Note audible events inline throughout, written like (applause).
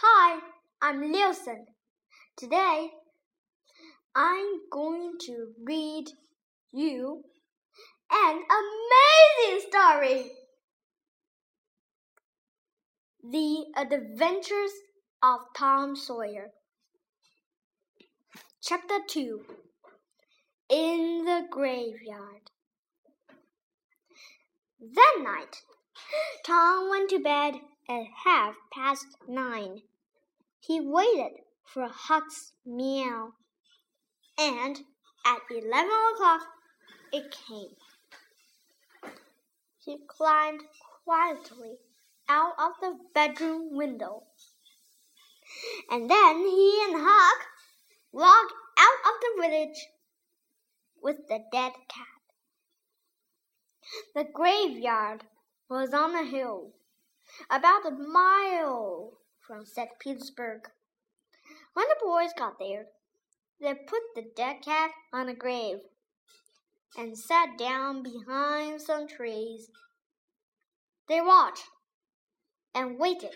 Hi, I'm Liusen. Today, I'm going to read you an amazing story. The Adventures of Tom Sawyer. Chapter 2 In the Graveyard. That night, Tom went to bed at half past nine. He waited for Huck's meow, and at eleven o'clock it came. He climbed quietly out of the bedroom window, and then he and Huck walked out of the village with the dead cat. The graveyard was on a hill, about a mile from St. Petersburg. When the boys got there, they put the dead cat on a grave and sat down behind some trees. They watched and waited.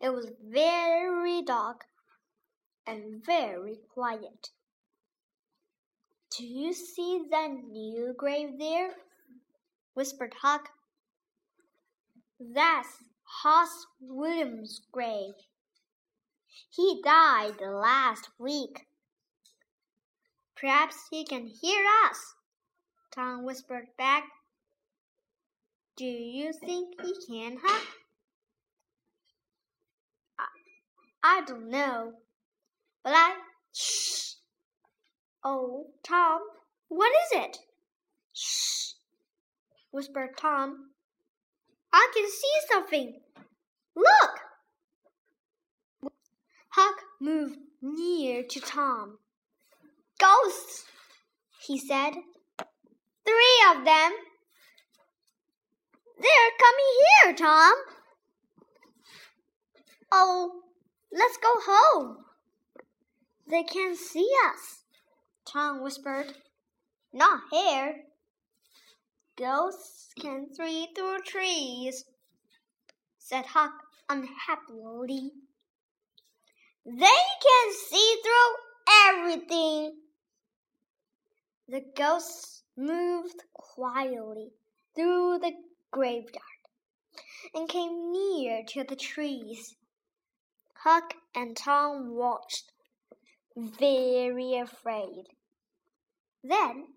It was very dark and very quiet. Do you see that new grave there? whispered Huck. That's Hoss Williams' grave. He died last week. Perhaps he can hear us, Tom whispered back. Do you think he can, Huck? I, I don't know, but I. Shh! Oh, Tom, what is it? Shh, whispered Tom. I can see something. Look! Huck moved near to Tom. Ghosts, he said. Three of them. They're coming here, Tom. Oh, let's go home. They can't see us. Tom whispered. Not here. Ghosts can see through trees, said Huck unhappily. They can see through everything. The ghosts moved quietly through the graveyard and came near to the trees. Huck and Tom watched very afraid. Then,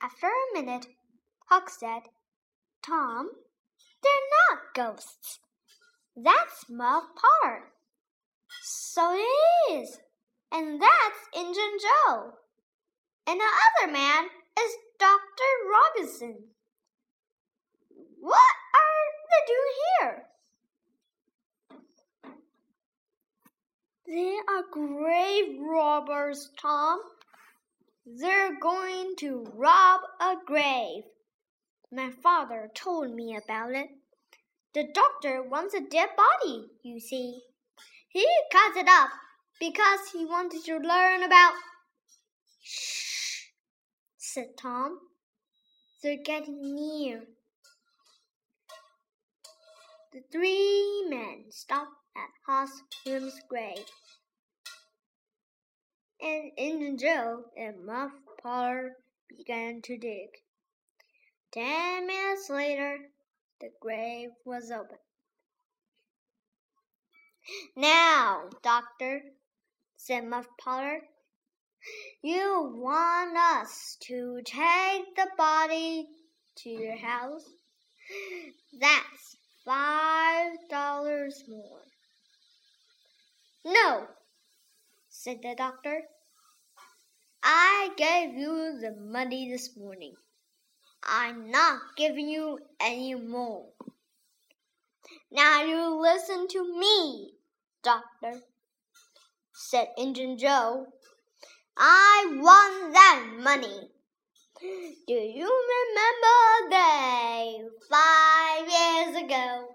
after a minute, Huck said, Tom, they're not ghosts. That's Muff Potter. So it is. And that's Injun Joe. And the other man is Dr. Robinson. What are they doing here? They are grave robbers, Tom. They're going to rob a grave. My father told me about it. The doctor wants a dead body, you see. He cut it up because he wanted to learn about. Shh, said Tom. They're getting near. The three men stopped at Hoss Williams' grave. And Injun Joe and Muff Potter began to dig. Ten minutes later, the grave was open. Now, Doctor, said Muff Potter, you want us to take the body to your house? That's five dollars more. No, said the doctor. I gave you the money this morning. I'm not giving you any more. Now you listen to me, doctor, said Injun Joe. I want that money. Do you remember day five years ago?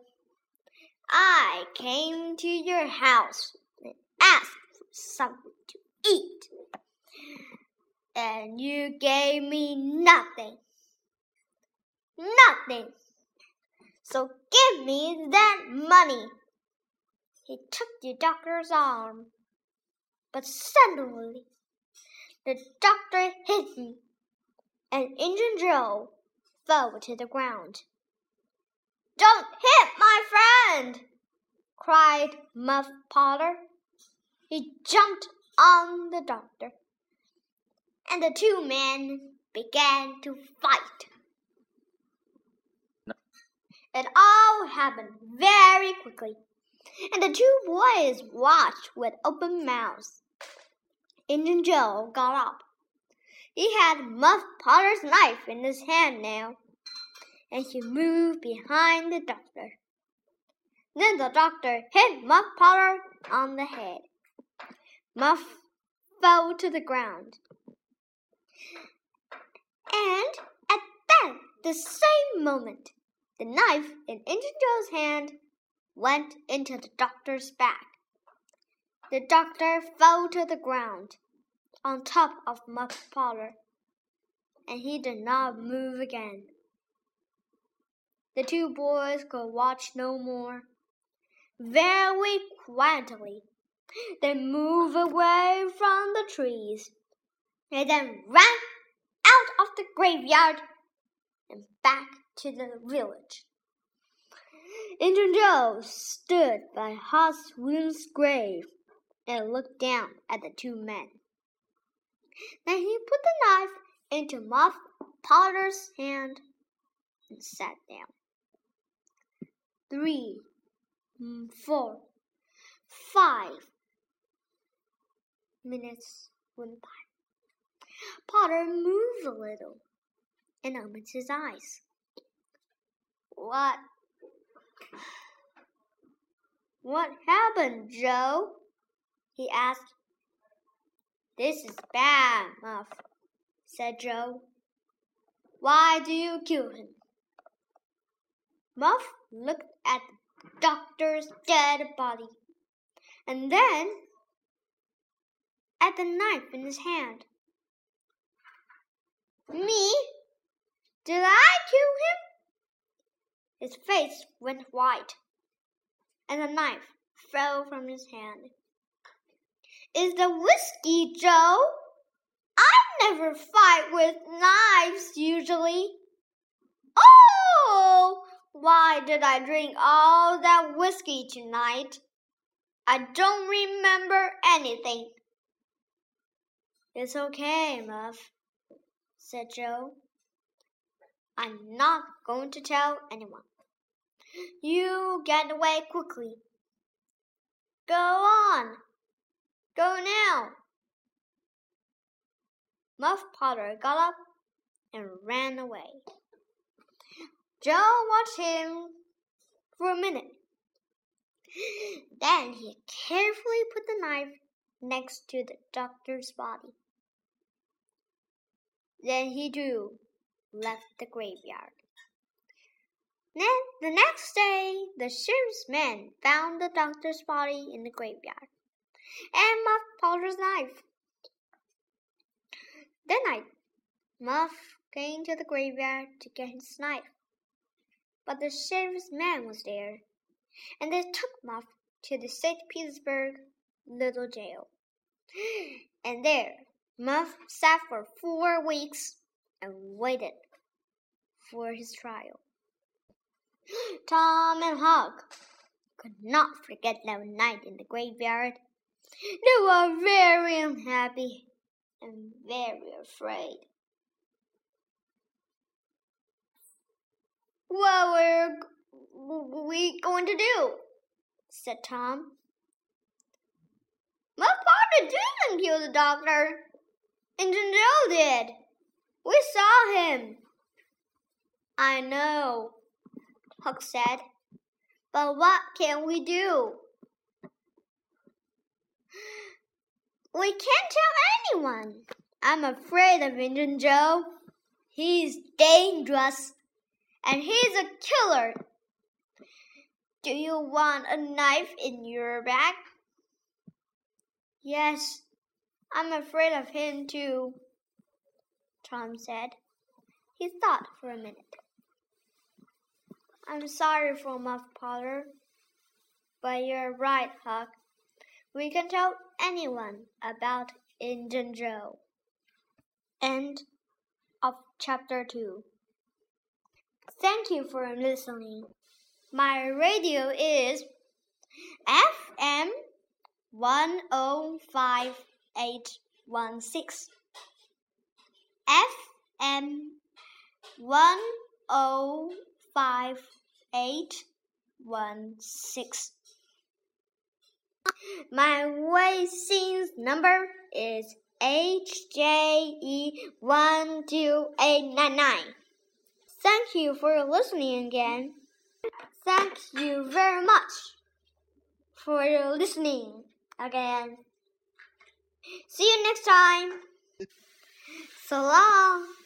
I came to your house and asked for something to eat. And you gave me nothing. Nothing. So give me that money. he took the doctor's arm. But suddenly, the doctor hit him, and Injun Joe fell to the ground. Don't hit my friend! cried Muff Potter. He jumped on the doctor, and the two men began to fight. It all happened very quickly, and the two boys watched with open mouths. Injun Joe got up. He had Muff Potter's knife in his hand now, and he moved behind the doctor. Then the doctor hit Muff Potter on the head. Muff fell to the ground. And at that, the same moment, the knife in Injun Joe's hand went into the doctor's back. The doctor fell to the ground on top of Muff Potter, and he did not move again. The two boys could watch no more. Very quietly, they moved away from the trees and then ran out of the graveyard and back to the village. Injun Joe stood by Hoss Williams' grave and looked down at the two men. Then he put the knife into Muff Potter's hand and sat down. Three, mm, four, five minutes went by. Potter moved a little and opened his eyes. What? What happened, Joe? he asked. This is bad, Muff, said Joe. Why do you kill him? Muff looked at the doctor's dead body and then at the knife in his hand. Me? Did I kill him? His face went white, and the knife fell from his hand. Is the whiskey, Joe? I never fight with knives usually. Oh, why did I drink all that whiskey tonight? I don't remember anything. It's okay, Muff, said Joe. I'm not going to tell anyone. You get away quickly. Go on. Go now. Muff Potter got up and ran away. Joe watched him for a minute. Then he carefully put the knife next to the doctor's body. Then he too left the graveyard. Then the next day, the sheriff's men found the doctor's body in the graveyard and Muff Potter's knife. That night, Muff came to the graveyard to get his knife, but the sheriff's man was there, and they took Muff to the St. Petersburg little jail. (gasps) And there, Muff sat for four weeks and waited for his trial. (gasps) Tom and Huck could not forget that night in the graveyard. They were very unhappy and very afraid. What were we going to do? said Tom. My father didn't kill the doctor. Injun Joe did. We saw him. I know, Huck said. But what can we do? We can't tell anyone. I'm afraid of Injun Joe. He's dangerous. And he's a killer. Do you want a knife in your bag? Yes, I'm afraid of him too, Tom said. He thought for a minute. I'm sorry for Muff Potter. But you're right, Huck. We can tell anyone about Injun Joe. End of chapter 2. Thank you for listening. My radio is FM 105816. FM 105816. My Weixin's number is HJE12899. Thank you for listening again. Thank you very much for listening again. See you next time. So long.